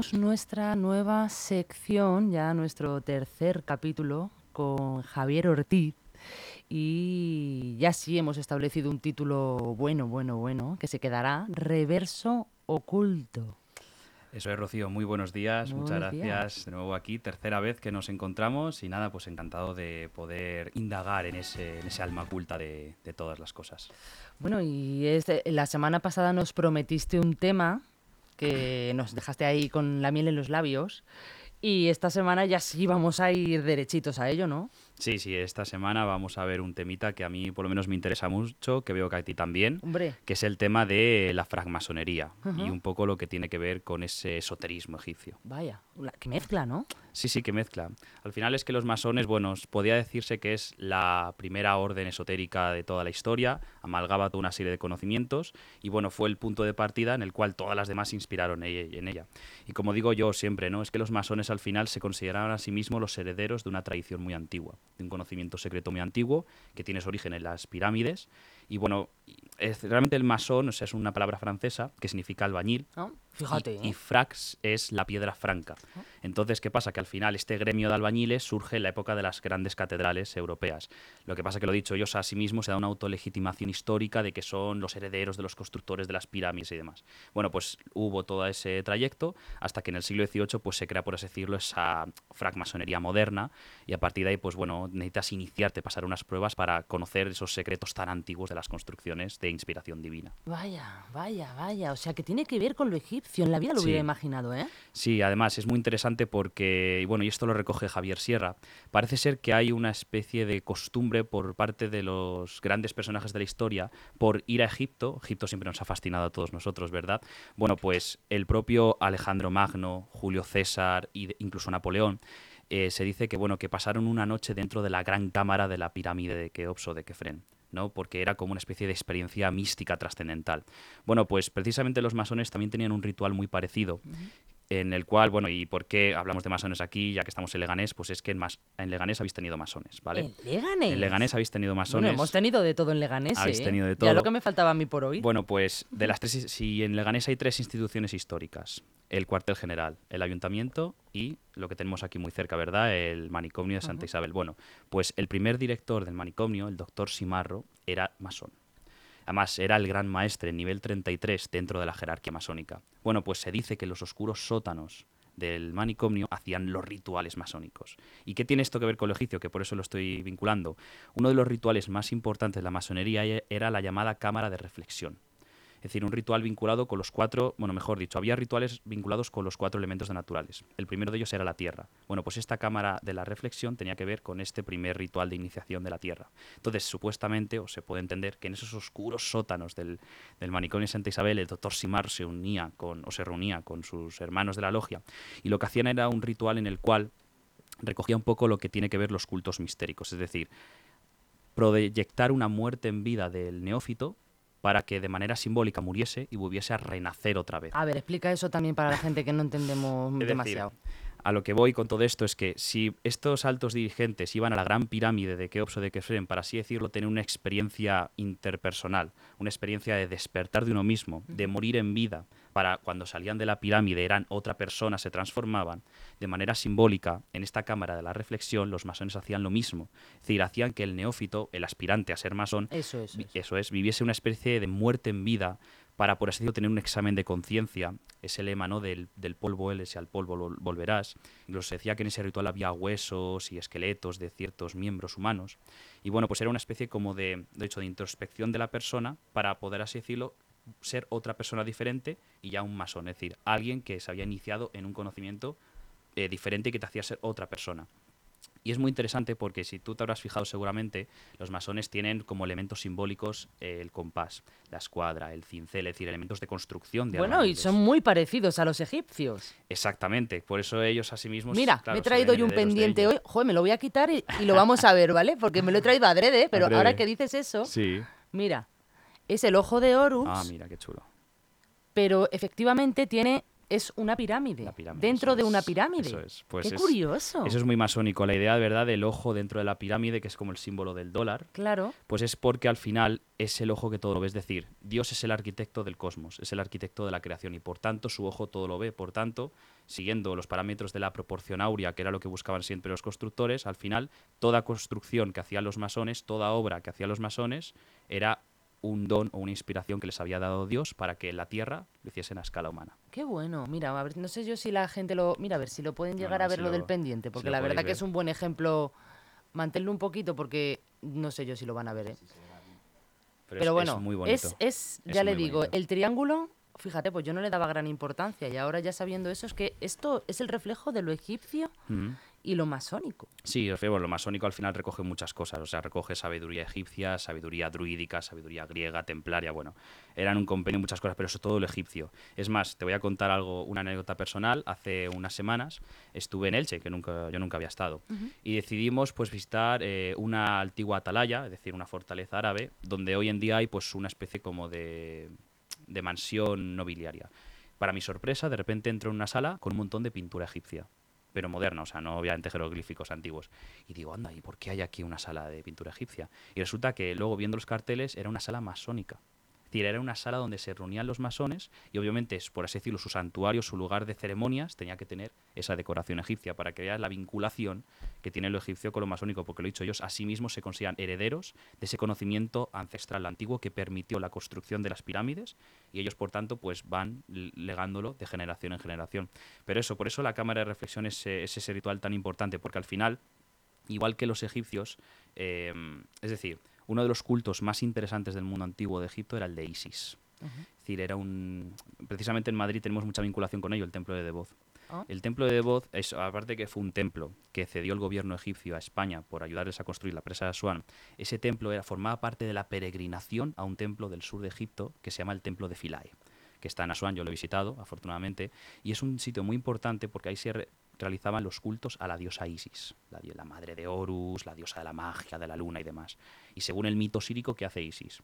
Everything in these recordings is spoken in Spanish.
Comenzamos nuestra nueva sección, ya nuestro tercer capítulo, con Javier Ortiz. Y ya sí hemos establecido un título bueno, bueno, bueno, que se quedará Reverso Oculto. Eso es, Rocío. Muy buenos días. Muchas gracias de nuevo aquí. Tercera vez que nos encontramos y nada, pues encantado de poder indagar en ese, alma oculta de, todas las cosas. Bueno, y la semana pasada nos prometiste un tema que nos dejaste ahí con la miel en los labios. Y esta semana ya sí vamos a ir derechitos a ello, ¿no? Sí, sí, esta semana vamos a ver un temita que a mí por lo menos me interesa mucho, que veo que a ti también, que es el tema de la francmasonería y un poco lo que tiene que ver con ese esoterismo egipcio. Vaya, que mezcla, ¿no? Sí, sí, que mezcla. Al final es que los masones, bueno, podía decirse que es la primera orden esotérica de toda la historia, amalgaba toda una serie de conocimientos y bueno, fue el punto de partida en el cual todas las demás se inspiraron en ella. Y como digo yo siempre, ¿no? Es que los masones al final se consideraban a sí mismos los herederos de una tradición muy antigua un conocimiento secreto muy antiguo que tiene su origen en las pirámides. Y bueno, es, realmente el masón o sea, es una palabra francesa que significa albañil. Ah, fíjate. Y, frax es la piedra franca. Ah. Entonces, ¿qué pasa? Que al final este gremio de albañiles surge en la época de las grandes catedrales europeas. Lo que pasa que lo dicho, ellos a sí mismos se da una autolegitimación histórica de que son los herederos de los constructores de las pirámides y demás. Bueno, pues hubo todo ese trayecto hasta que en el siglo XVIII pues se crea, por así decirlo, esa francmasonería moderna y a partir de ahí, pues bueno, necesitas iniciarte, pasar unas pruebas para conocer esos secretos tan antiguos de las construcciones de inspiración divina. Vaya, vaya, vaya. O sea, que tiene que ver con lo egipcio. En la vida lo hubiera imaginado, ¿eh? Sí, además es muy interesante porque, y bueno, y esto lo recoge Javier Sierra, parece ser que hay una especie de costumbre por parte de los grandes personajes de la historia por ir a Egipto. Egipto siempre nos ha fascinado a todos nosotros, ¿verdad? Bueno, pues el propio Alejandro Magno, Julio César e incluso Napoleón eh, se dice que bueno que pasaron una noche dentro de la gran cámara de la pirámide de Keops o de Kefren. ¿No? porque era como una especie de experiencia mística trascendental. Bueno, pues precisamente los masones también tenían un ritual muy parecido, en el cual, bueno, ¿y por qué hablamos de masones aquí, ya que estamos en Leganés? Pues es que en, mas en Leganés habéis tenido masones, ¿vale? ¿En Leganés? En Leganés habéis tenido masones. Bueno, hemos tenido de todo en Leganés, Habéis ¿eh? tenido de todo. Ya lo que me faltaba a mí por hoy. Bueno, pues de las tres, si en Leganés hay tres instituciones históricas, el cuartel general, el ayuntamiento y lo que tenemos aquí muy cerca, ¿verdad? El manicomio de Santa Isabel. Bueno, pues el primer director del manicomio, el doctor Simarro, era masón. Además, era el gran maestre, nivel 33 dentro de la jerarquía masónica. Bueno, pues se dice que los oscuros sótanos del manicomio hacían los rituales masónicos. ¿Y qué tiene esto que ver con lo egipcio? Que por eso lo estoy vinculando. Uno de los rituales más importantes de la masonería era la llamada cámara de reflexión es decir, un ritual vinculado con los cuatro, bueno, mejor dicho, había rituales vinculados con los cuatro elementos naturales. El primero de ellos era la tierra. Bueno, pues esta cámara de la reflexión tenía que ver con este primer ritual de iniciación de la tierra. Entonces, supuestamente, o se puede entender, que en esos oscuros sótanos del, del manicomio de Santa Isabel, el doctor Simar se unía con, o se reunía con sus hermanos de la logia, y lo que hacían era un ritual en el cual recogía un poco lo que tiene que ver los cultos mistéricos, es decir, proyectar una muerte en vida del neófito para que de manera simbólica muriese y volviese a renacer otra vez. A ver, explica eso también para la gente que no entendemos demasiado. a lo que voy con todo esto es que si estos altos dirigentes iban a la gran pirámide de Keops o de Kefren, para así decirlo, tener una experiencia interpersonal, una experiencia de despertar de uno mismo, de morir en vida, para cuando salían de la pirámide eran otra persona, se transformaban, de manera simbólica, en esta cámara de la reflexión, los masones hacían lo mismo. Es decir, hacían que el neófito, el aspirante a ser masón, eso, eso es, viviese una especie de muerte en vida para, por así decirlo, tener un examen de conciencia, ese lema ¿no? del, del polvo él, al polvo volverás. Incluso se decía que en ese ritual había huesos y esqueletos de ciertos miembros humanos. Y bueno, pues era una especie como de, de hecho, de introspección de la persona para poder, así decirlo, ser otra persona diferente y ya un masón, es decir, alguien que se había iniciado en un conocimiento eh, diferente y que te hacía ser otra persona. Y es muy interesante porque si tú te habrás fijado seguramente, los masones tienen como elementos simbólicos eh, el compás, la escuadra, el cincel, es decir, elementos de construcción. De bueno, y son muy parecidos a los egipcios. Exactamente, por eso ellos a sí mismos... Mira, me he traído yo un pendiente hoy, joder, me lo voy a quitar y, lo vamos a ver, ¿vale? Porque me lo he traído adrede, pero ahora que dices eso, sí. mira, es el ojo de Horus. Ah, mira, qué chulo. Pero efectivamente tiene es una pirámide. Dentro de una pirámide. eso es. Pues Qué es- curioso. Eso es muy masónico. La idea, de verdad, del ojo dentro de la pirámide, que es como el símbolo del dólar, Claro. pues es porque al final es el ojo que todo lo ve. Es decir, Dios es el arquitecto del cosmos, es el arquitecto de la creación y por tanto su ojo todo lo ve. Por tanto, siguiendo los parámetros de la proporción áurea, que era lo que buscaban siempre los constructores, al final toda construcción que hacían los masones, toda obra que hacían los masones, era un don o una inspiración que les había dado Dios para que la tierra lo hiciesen a escala humana. Qué bueno. Mira, a ver, no sé yo si la gente lo. Mira, a ver si lo pueden llegar a ver si lo, lo- del pendiente, porque la verdad que es un buen ejemplo. Manténlo un poquito porque no sé yo si lo van a ver, ¿eh? Pero, Pero, es, es bueno, muy bonito. es, es, Es ya le muy digo, bonito. el triángulo, fíjate, pues yo no le daba gran importancia y ahora ya sabiendo eso es que esto es el reflejo de lo egipcio. Y lo masónico. Sí, digo, lo masónico al final recoge muchas cosas, o sea, recoge sabiduría egipcia, sabiduría druídica, sabiduría griega, templaria, bueno, eran un compendio de muchas cosas, pero eso todo lo egipcio. Es más, te voy a contar algo, una anécdota personal, hace unas semanas estuve en Elche, que nunca, yo nunca había estado, y decidimos pues visitar eh, una antigua atalaya, es decir, una fortaleza árabe, donde hoy en día hay pues una especie como de, de mansión nobiliaria. Para mi sorpresa, de repente entro en una sala con un montón de pintura egipcia pero moderna, o sea, no obviamente jeroglíficos antiguos. Y digo, anda, ¿y por qué hay aquí una sala de pintura egipcia? Y resulta que luego viendo los carteles era una sala masónica. Decir, era una sala donde se reunían los masones y obviamente, es, por así decirlo, su santuario, su lugar de ceremonias tenía que tener esa decoración egipcia para que veas la vinculación que tiene lo egipcio con lo masónico, porque lo he dicho, ellos a sí mismos se consideran herederos de ese conocimiento ancestral antiguo que permitió la construcción de las pirámides y ellos, por tanto, pues van legándolo de generación en generación. Pero eso, por eso la cámara de reflexión es, eh, es ese ritual tan importante, porque al final, igual que los egipcios, eh, es decir, uno de los cultos más interesantes del mundo antiguo de Egipto era el de Isis. Es decir, era un... Precisamente en Madrid tenemos mucha vinculación con ello, el templo de Devoz. Ah. El templo de Devoz, es, aparte que fue un templo que cedió el gobierno egipcio a España por ayudarles a construir la presa de Asuán, ese templo era, formaba parte de la peregrinación a un templo del sur de Egipto que se llama el templo de Philae, que está en Asuán, yo lo he visitado, afortunadamente, y es un sitio muy importante porque ahí se re- realizaban los cultos a la diosa Isis, la, madre de Horus, la diosa de la magia, de la luna y demás. Y según el mito sírico, ¿qué hace Isis?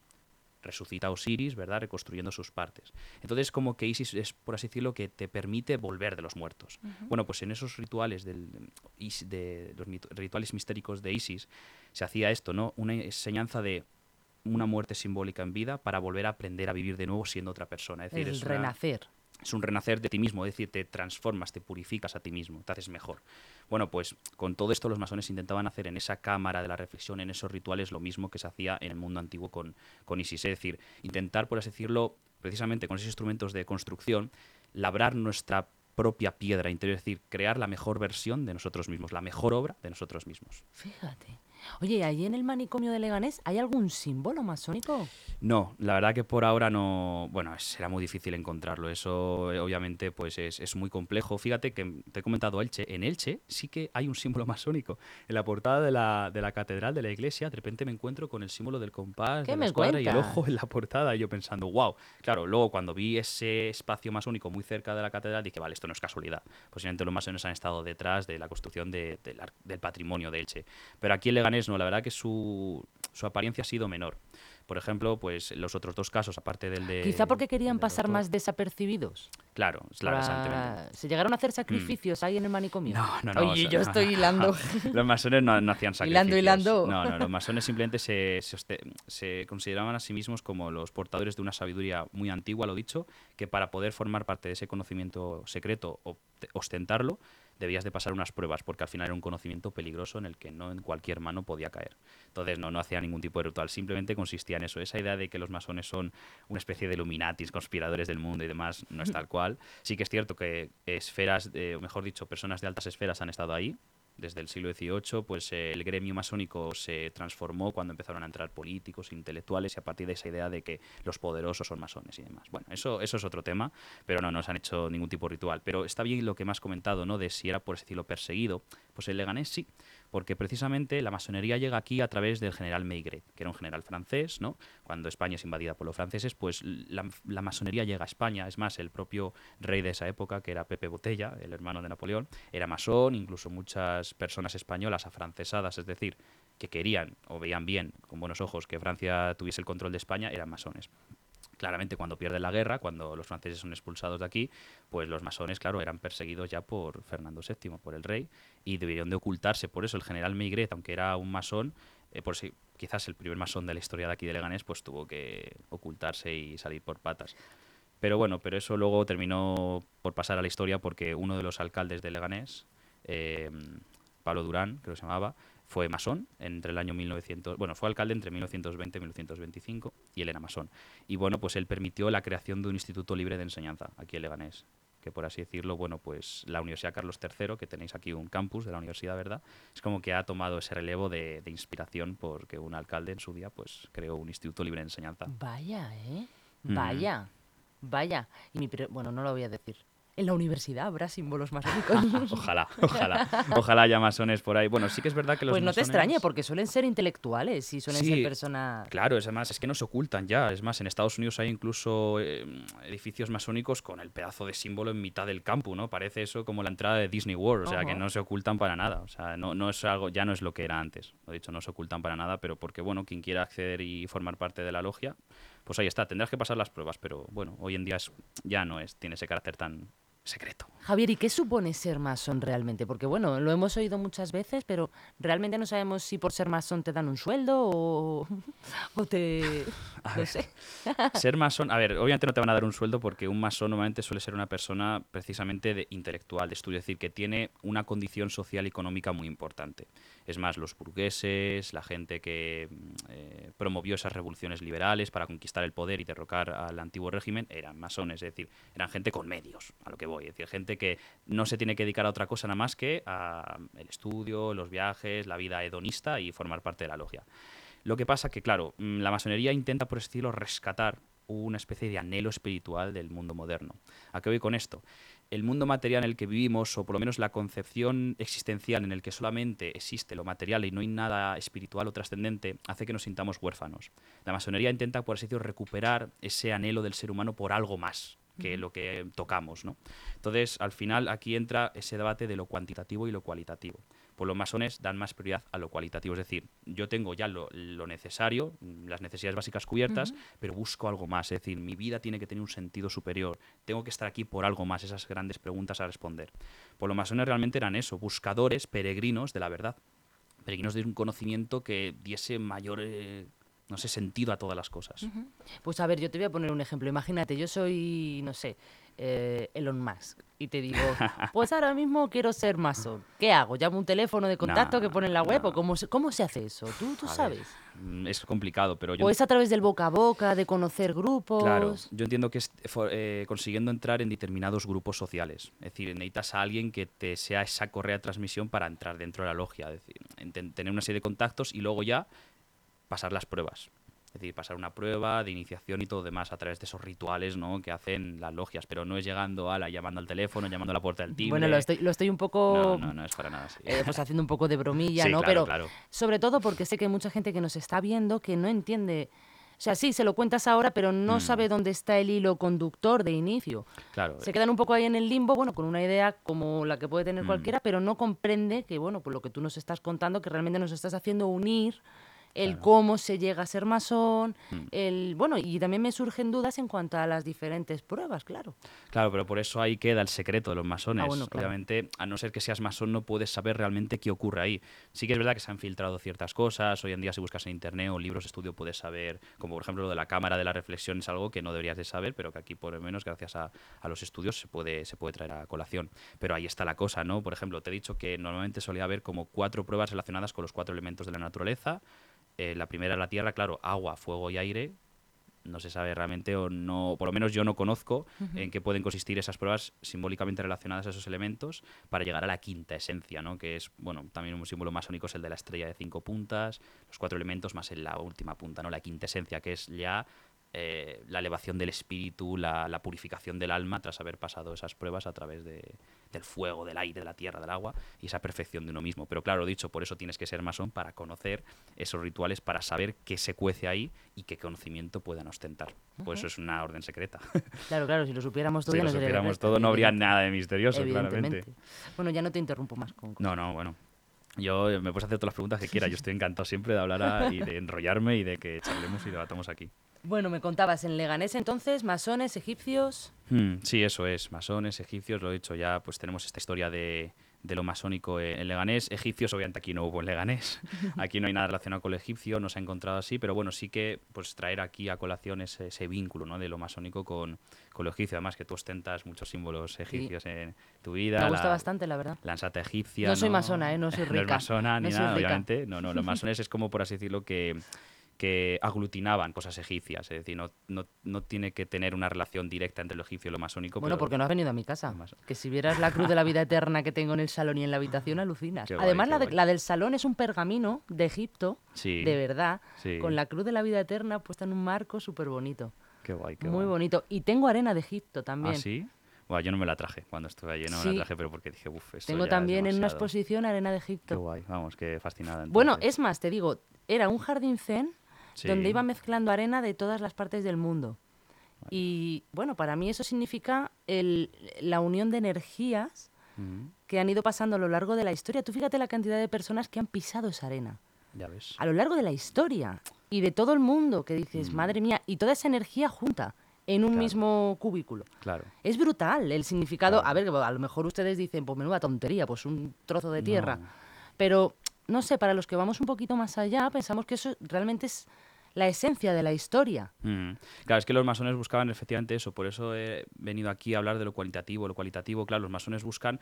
resucita a Osiris, ¿verdad? Reconstruyendo sus partes. Entonces, como que Isis es, por así decirlo, que te permite volver de los muertos. Bueno, pues en esos rituales del, de los rituales mistéricos de Isis se hacía esto, ¿no? Una enseñanza de una muerte simbólica en vida para volver a aprender a vivir de nuevo siendo otra persona. Es decir, el es una- renacer. Es un renacer de ti mismo, es decir, te transformas, te purificas a ti mismo, te haces mejor. Bueno, pues con todo esto los masones intentaban hacer en esa cámara de la reflexión, en esos rituales, lo mismo que se hacía en el mundo antiguo con, con Isis. Es decir, intentar, por así decirlo, precisamente con esos instrumentos de construcción, labrar nuestra propia piedra interior, es decir, crear la mejor versión de nosotros mismos, la mejor obra de nosotros mismos. Fíjate. Oye, ¿allí en el manicomio de Leganés hay algún símbolo masónico? No, la verdad que por ahora no, bueno, será muy difícil encontrarlo. Eso eh, obviamente pues es, es muy complejo. Fíjate que te he comentado Elche. En Elche sí que hay un símbolo masónico. En la portada de la, de la catedral de la iglesia, de repente me encuentro con el símbolo del compás, ¿Qué de la escuadra y el ojo en la portada. Y yo pensando, wow. Claro, luego cuando vi ese espacio masónico muy cerca de la catedral, dije, vale, esto no es casualidad. Posiblemente los masones han estado detrás de la construcción de- del patrimonio de Elche. Pero aquí en Leganés no, la verdad que su, su apariencia ha sido menor. Por ejemplo, pues los otros dos casos, aparte del de... Quizá porque querían pasar más desapercibidos. Claro, claro, Para-. ¿Se llegaron a hacer sacrificios ahí en el manicomio? No, no, no. Oye, o sea, yo no, estoy hilando. los masones no, no hacían sacrificios. Hilando, hilando. No, no, los masones simplemente se, se, se consideraban a sí mismos como los portadores de una sabiduría muy antigua, lo dicho, que para poder formar parte de ese conocimiento secreto o te- ostentarlo, debías de pasar unas pruebas, porque al final era un conocimiento peligroso en el que no en cualquier mano podía caer. Entonces no, no hacía ningún tipo de ritual, simplemente consistía en eso. Esa idea de que los masones son una especie de illuminatis, conspiradores del mundo y demás, no es tal cual. Sí que es cierto que esferas, o mejor dicho, personas de altas esferas han estado ahí. Desde el siglo XVIII, pues eh, el gremio masónico se transformó cuando empezaron a entrar políticos, intelectuales, y a partir de esa idea de que los poderosos son masones y demás. Bueno, eso, eso es otro tema, pero no, no se han hecho ningún tipo de ritual. Pero está bien lo que me has comentado, ¿no? De si era, por así decirlo, perseguido. Pues el Leganés sí, porque precisamente la masonería llega aquí a través del general Maigret, que era un general francés, ¿no? Cuando España es invadida por los franceses, pues la, la masonería llega a España. Es más, el propio rey de esa época, que era Pepe Botella, el hermano de Napoleón, era masón, incluso muchas personas españolas afrancesadas, es decir, que querían o veían bien, con buenos ojos, que Francia tuviese el control de España, eran masones. Claramente, cuando pierden la guerra, cuando los franceses son expulsados de aquí, pues los masones, claro, eran perseguidos ya por Fernando VII, por el rey, y debieron de ocultarse. Por eso el general Maigret, aunque era un masón, eh, por si quizás el primer masón de la historia de aquí de Leganés, pues tuvo que ocultarse y salir por patas. Pero bueno, pero eso luego terminó por pasar a la historia porque uno de los alcaldes de Leganés, eh, Pablo Durán, creo que se llamaba, fue masón entre el año 1900, bueno, fue alcalde entre 1920 y 1925 y él era masón. Y bueno, pues él permitió la creación de un instituto libre de enseñanza aquí en Leganés, que por así decirlo, bueno, pues la Universidad Carlos III, que tenéis aquí un campus de la universidad, ¿verdad? Es como que ha tomado ese relevo de, de inspiración porque un alcalde en su día pues creó un instituto libre de enseñanza. Vaya, ¿eh? Vaya, vaya. Y mi bueno, no lo voy a decir. En la universidad habrá símbolos masónicos. ojalá, ojalá, ojalá haya masones por ahí. Bueno, sí que es verdad que los pues no te extrañe, porque suelen ser intelectuales y suelen Sí, ser personas... Claro, es además, es que no se ocultan ya. Es más, en Estados Unidos hay incluso eh, edificios masónicos con el pedazo de símbolo en mitad del campo, ¿no? Parece eso como la entrada de Disney World, o sea, que no se ocultan para nada. O sea, no, no es algo, ya no es lo que era antes. Lo dicho, no se ocultan para nada, pero porque, bueno, quien quiera acceder y formar parte de la logia, pues ahí está. Tendrás que pasar las pruebas, pero bueno, hoy en día es, ya no es, tiene ese carácter tan secreto. Javier, ¿y qué supone ser masón realmente? Porque bueno, lo hemos oído muchas veces, pero realmente no sabemos si por ser masón te dan un sueldo o, o te... No sé. Ser masón, a ver, obviamente no te van a dar un sueldo porque un masón normalmente suele ser una persona precisamente de intelectual, de estudio, es decir, que tiene una condición social y económica muy importante. Es más, los burgueses, la gente que mm, eh, promovió esas revoluciones liberales para conquistar el poder y derrocar al antiguo régimen eran masones, es decir, eran gente con medios, a lo que voy, es decir, gente que no se tiene que dedicar a otra cosa nada más que a el estudio, los viajes, la vida hedonista y formar parte de la logia. Lo que pasa que, claro, mm, la masonería intenta, por estilo, rescatar una especie de anhelo espiritual del mundo moderno. ¿A qué voy con esto? El mundo material en el que vivimos, o por lo menos la concepción existencial en el que solamente existe lo material y no hay nada espiritual o trascendente, hace que nos sintamos huérfanos. La masonería intenta, por así decirlo, recuperar ese anhelo del ser humano por algo más que lo que tocamos, ¿no? Entonces, al final, aquí entra ese debate de lo cuantitativo y lo cualitativo. Pues los masones dan más prioridad a lo cualitativo, es decir, yo tengo ya lo, lo necesario, las necesidades básicas cubiertas, pero busco algo más, es decir, mi vida tiene que tener un sentido superior, tengo que estar aquí por algo más, esas grandes preguntas a responder. Pues los masones realmente eran eso, buscadores, peregrinos de la verdad, peregrinos de un conocimiento que diese mayor, eh, no sé, sentido a todas las cosas. Pues a ver, yo te voy a poner un ejemplo. Imagínate, yo soy, no sé, eh, Elon Musk y te digo, pues ahora mismo quiero ser masón. ¿Qué hago? ¿Llamo un teléfono de contacto que pone en la web o cómo se, cómo se hace eso? ¿Tú, tú A sabes? mm, Es complicado, pero yo... ¿O es a través del boca a boca, de conocer grupos? Claro, yo entiendo que es eh, consiguiendo entrar en determinados grupos sociales. Es decir, necesitas a alguien que te sea esa correa de transmisión para entrar dentro de la logia. Es decir, tener una serie de contactos y luego ya pasar las pruebas. Es decir, pasar una prueba de iniciación y todo demás a través de esos rituales ¿no? que hacen las logias, pero no es llegando a la llamando al teléfono, llamando a la puerta del timbre. Bueno, lo estoy, lo estoy un poco... No, no, no es para nada así. eh, pues haciendo un poco de bromilla, Sí, ¿no? claro, Pero claro. sobre todo porque sé que hay mucha gente que nos está viendo que no entiende. O sea, sí, se lo cuentas ahora, pero no Mm. sabe dónde está el hilo conductor de inicio. Claro, Se quedan un poco ahí en el limbo, bueno, con una idea como la que puede tener Mm. cualquiera, pero no comprende que, bueno, pues lo que tú nos estás contando, que realmente nos estás haciendo unir el Claro. cómo se llega a ser masón, Mm. el bueno, y también me surgen dudas en cuanto a las diferentes pruebas, claro. Claro, pero por eso ahí queda el secreto de los masones. Ah, bueno, claro. Obviamente, a no ser que seas masón, no puedes saber realmente qué ocurre ahí. Sí que es verdad que se han filtrado ciertas cosas. Hoy en día, si buscas en internet o libros de estudio, puedes saber, como por ejemplo lo de la cámara de la reflexión, es algo que no deberías de saber, pero que aquí, por lo menos, gracias a, a los estudios, se puede, se puede traer a colación. Pero ahí está la cosa, ¿no? Por ejemplo, te he dicho que normalmente solía haber como cuatro pruebas relacionadas con los cuatro elementos de la naturaleza. Eh, la primera, la tierra, claro, agua, fuego y aire no se sabe realmente o no, por lo menos yo no conozco en qué pueden consistir esas pruebas simbólicamente relacionadas a esos elementos para llegar a la quinta esencia, ¿no? Que es, bueno, también un símbolo masónico es el de la estrella de cinco puntas, los cuatro elementos más en la última punta, ¿no? La quinta esencia, que es ya eh, la elevación del espíritu, la, la purificación del alma tras haber pasado esas pruebas a través de, del fuego, del aire, de la tierra, del agua y esa perfección de uno mismo. Pero claro, dicho, por eso tienes que ser masón para conocer esos rituales, para saber qué se cuece ahí y qué conocimiento puedan ostentar. Pues eso es una orden secreta. Claro, claro, si lo supiéramos todo, si ya lo supiéramos todo, no habría nada de misterioso, claramente. Bueno, ya no te interrumpo más con No, no, bueno. Yo eh, me puedes hacer todas las preguntas que quieras. Yo estoy encantado siempre de hablar a- y de enrollarme y de que charlemos y debatamos aquí. Bueno, me contabas en Leganés entonces, masones, egipcios. Hmm, sí, eso es, masones, egipcios, lo he dicho ya, pues tenemos esta historia de, de lo masónico en Leganés. Egipcios, obviamente aquí no hubo en Leganés, aquí no hay nada relacionado con el egipcio, no se ha encontrado así, pero bueno, sí que pues traer aquí a colación ese, ese vínculo ¿no? de lo masónico con, con, lo egipcio. Además que tú ostentas muchos símbolos egipcios en tu vida. Me gusta bastante, la verdad. La ansata egipcia. No soy masona, ¿eh? no soy rica. no es masona ni nada, obviamente. No, no, los masones es como, por así decirlo, que que aglutinaban cosas egipcias, es decir, no, no, no, tiene que tener una relación directa entre lo egipcio y lo masónico. Bueno, porque no has venido a mi casa. Que si vieras la cruz de la vida eterna que tengo en el salón y en la habitación, alucinas. Además, la, la, del salón es un pergamino de Egipto, de verdad, con la cruz de la vida eterna puesta en un marco súper bonito. Qué guay, qué Muy bonito. Y tengo arena de Egipto también. ¿Ah, sí? Bueno, yo no me la traje cuando estuve allí, no me la traje, pero porque dije, uff, esto Tengo también en una exposición arena de Egipto. Qué guay, vamos, qué fascinada. Bueno, es más, te digo, era un jardín zen donde iba mezclando arena de todas las partes del mundo. Y bueno, para mí eso significa el, la unión de energías mm. que han ido pasando a lo largo de la historia. Tú fíjate la cantidad de personas que han pisado esa arena. Ya ves. A lo largo de la historia y de todo el mundo que dices, mm. madre mía, y toda esa energía junta en un mismo cubículo. Claro. Es brutal el significado. A ver, a lo mejor ustedes dicen, pues menuda tontería, pues un trozo de tierra. Pero, no sé, para los que vamos un poquito más allá, pensamos que eso realmente es la esencia de la historia. Mm. Claro, es que los masones buscaban efectivamente eso, por eso he venido aquí a hablar de lo cualitativo. Lo cualitativo, claro, los masones buscan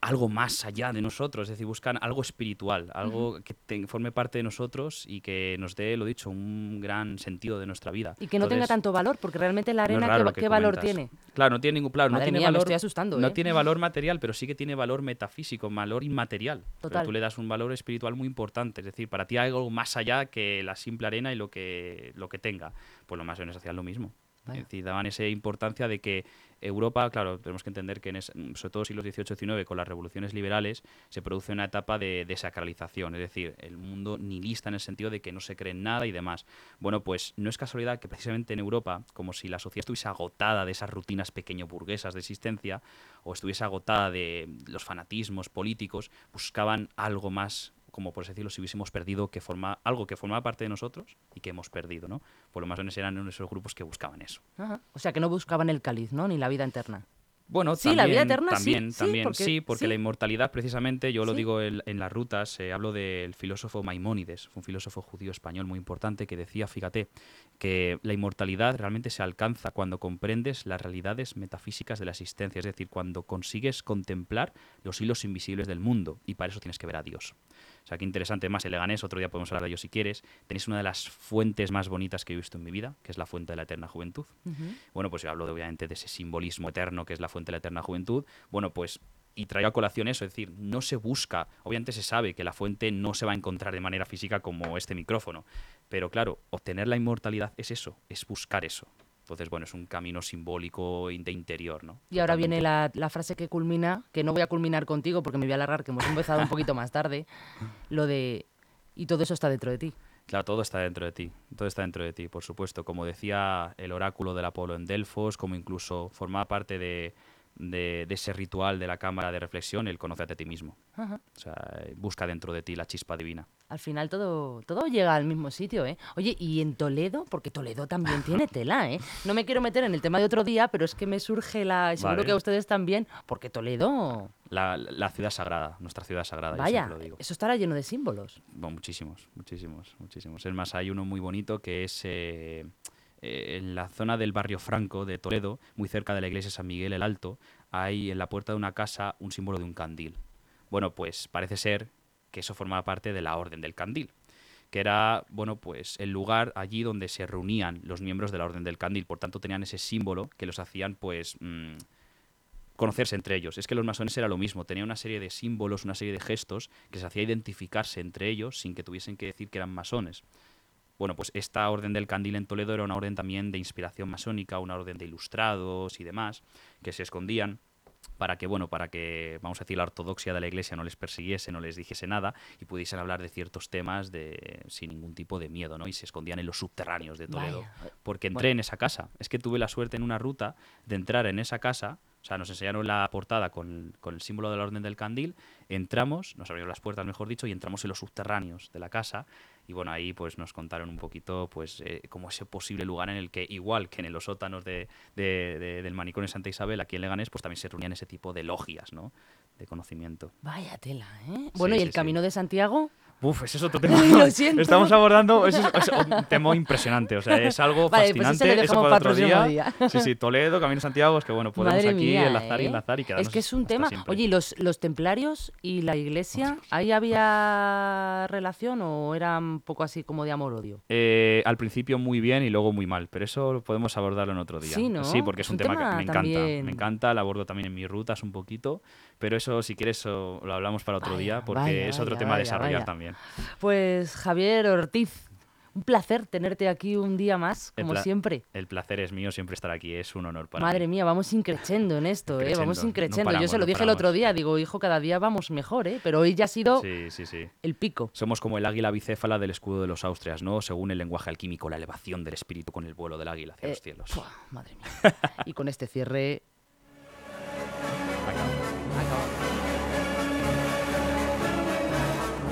algo más allá de nosotros, es decir, buscan algo espiritual, algo que forme parte de nosotros y que nos dé, lo dicho, un gran sentido de nuestra vida. Y que no tenga tanto valor, porque realmente la arena, ¿qué, valor tiene? Claro, no tiene ningún claro, no tiene valor. asustando, No ¿eh? tiene valor material, pero sí que tiene valor metafísico, valor inmaterial. Total. tú le das un valor espiritual muy importante, es decir, para ti hay algo más allá que la simple arena y lo que, lo que tenga. Pues los masones hacían lo mismo. Es decir, daban esa importancia de que Europa, claro, tenemos que entender que en sobre todo siglos XVIII y XIX, con las revoluciones liberales, se produce una etapa de desacralización, es decir, el mundo nihilista en el sentido de que no se cree en nada y demás. Bueno, pues no es casualidad que precisamente en Europa, como si la sociedad estuviese agotada de esas rutinas pequeño burguesas de existencia, o estuviese agotada de los fanatismos políticos, buscaban algo más como por así decirlo, si hubiésemos perdido que forma, algo que formaba parte de nosotros y que hemos perdido, ¿no? Por lo más menos eran esos grupos que buscaban eso. O sea, que no buscaban el cáliz, ¿no? Ni la vida eterna. Bueno, sí, también, la vida eterna también, sí, también, sí, porque, la inmortalidad precisamente, yo lo digo en, las rutas, eh, hablo del filósofo Maimónides, un filósofo judío español muy importante que decía, fíjate, que la inmortalidad realmente se alcanza cuando comprendes las realidades metafísicas de la existencia, es decir, cuando consigues contemplar los hilos invisibles del mundo, y para eso tienes que ver a Dios. O sea, qué interesante. Más el Leganés, otro día podemos hablar de ello si quieres. Tenéis una de las fuentes más bonitas que he visto en mi vida, que es la fuente de la eterna juventud. Bueno, pues yo hablo de, obviamente de ese simbolismo eterno que es la fuente de la eterna juventud. Bueno, pues y traigo a colación eso, es decir, no se busca, obviamente se sabe que la fuente no se va a encontrar de manera física como este micrófono, pero claro, obtener la inmortalidad es eso, es buscar eso. Entonces, bueno, es un camino simbólico de interior, ¿no? Y ahora viene la, frase que culmina, que no voy a culminar contigo porque me voy a alargar, que hemos empezado un poquito más tarde, lo de, y todo eso está dentro de ti. Claro, todo está dentro de ti, todo está dentro de ti, por supuesto. Como decía el oráculo del Apolo en Delfos, como incluso formaba parte de, de, ese ritual de la cámara de reflexión, el conocerte a ti mismo. O sea, busca dentro de ti la chispa divina. Al final todo, todo llega al mismo sitio, ¿eh? Oye, y en Toledo, porque Toledo también tiene tela, ¿eh? No me quiero meter en el tema de otro día, pero es que me surge la... Seguro que a ustedes también, porque Toledo... La, la ciudad sagrada, nuestra ciudad sagrada, Vaya, lo digo. eso estará lleno de símbolos. Bueno, muchísimos, muchísimos, muchísimos. Es más, hay uno muy bonito que es... Eh, eh, en la zona del barrio Franco de Toledo, muy cerca de la iglesia San Miguel el Alto, hay en la puerta de una casa un símbolo de un candil. Bueno, pues parece ser que eso formaba parte de la Orden del Candil, que era, bueno, pues el lugar allí donde se reunían los miembros de la Orden del Candil. Por tanto, tenían ese símbolo que los hacían, pues, mm, conocerse entre ellos. Es que los masones era lo mismo, tenían una serie de símbolos, una serie de gestos que se hacía identificarse entre ellos sin que tuviesen que decir que eran masones. Bueno, pues esta orden del candil en Toledo era una orden también de inspiración masónica, una orden de ilustrados y demás, que se escondían para que, bueno, para que, vamos a decir, la ortodoxia de la iglesia no les persiguiese, no les dijese nada y pudiesen hablar de ciertos temas de, sin ningún tipo de miedo, ¿no? Y se escondían en los subterráneos de Toledo. Porque entré en esa casa. Es que tuve la suerte en una ruta de entrar en esa casa O sea, nos enseñaron la portada con, con el símbolo de la Orden del Candil, entramos, nos abrieron las puertas, mejor dicho, y entramos en los subterráneos de la casa. Y bueno, ahí pues nos contaron un poquito pues eh, como ese posible lugar en el que, igual que en los sótanos de, de- de- del manicomio de Santa Isabel, aquí en Leganés, pues también se reunían ese tipo de logias, ¿no? De conocimiento. Vaya tela, ¿eh? Bueno, ¿y el sí, Camino de Santiago? Uf, ese es otro tema. Lo siento. Estamos abordando es, es un tema impresionante, o sea, es algo Vale, pues fascinante. lo eso dejamos para para otro día. día. Sí, sí, Toledo, Camino Santiago, es que bueno, podemos Madre aquí mía, enlazar y ¿eh? enlazar y quedarnos Es que es un tema. siempre. Oye, ¿y los, los templarios y la iglesia, ahí había relación o era un poco así como de amor-odio? Eh, al principio muy bien y luego muy mal, pero eso podemos abordarlo en otro día. Sí, ¿no? porque es un, un tema, tema que me encanta. también- Me encanta, lo abordo también en mis rutas un poquito, pero eso, si quieres, eso lo hablamos para otro Vaya, día, porque vaya, es otro vaya, tema a desarrollar vaya. Pues Javier Ortiz, un placer tenerte aquí un día más, como siempre. El placer es mío siempre estar aquí, es un honor para Madre mí. mía, vamos increchendo en esto, ¿eh? Vamos Increchendo, no. Yo se lo no dije el otro día, digo, hijo, cada día vamos mejor, ¿eh? Pero hoy ya ha sido Sí, sí, sí. el pico. Somos como el águila bicéfala del escudo de los Austrias, ¿no? Según el lenguaje alquímico, la elevación del espíritu con el vuelo del águila hacia Eh, los cielos. Madre mía. Y con este cierre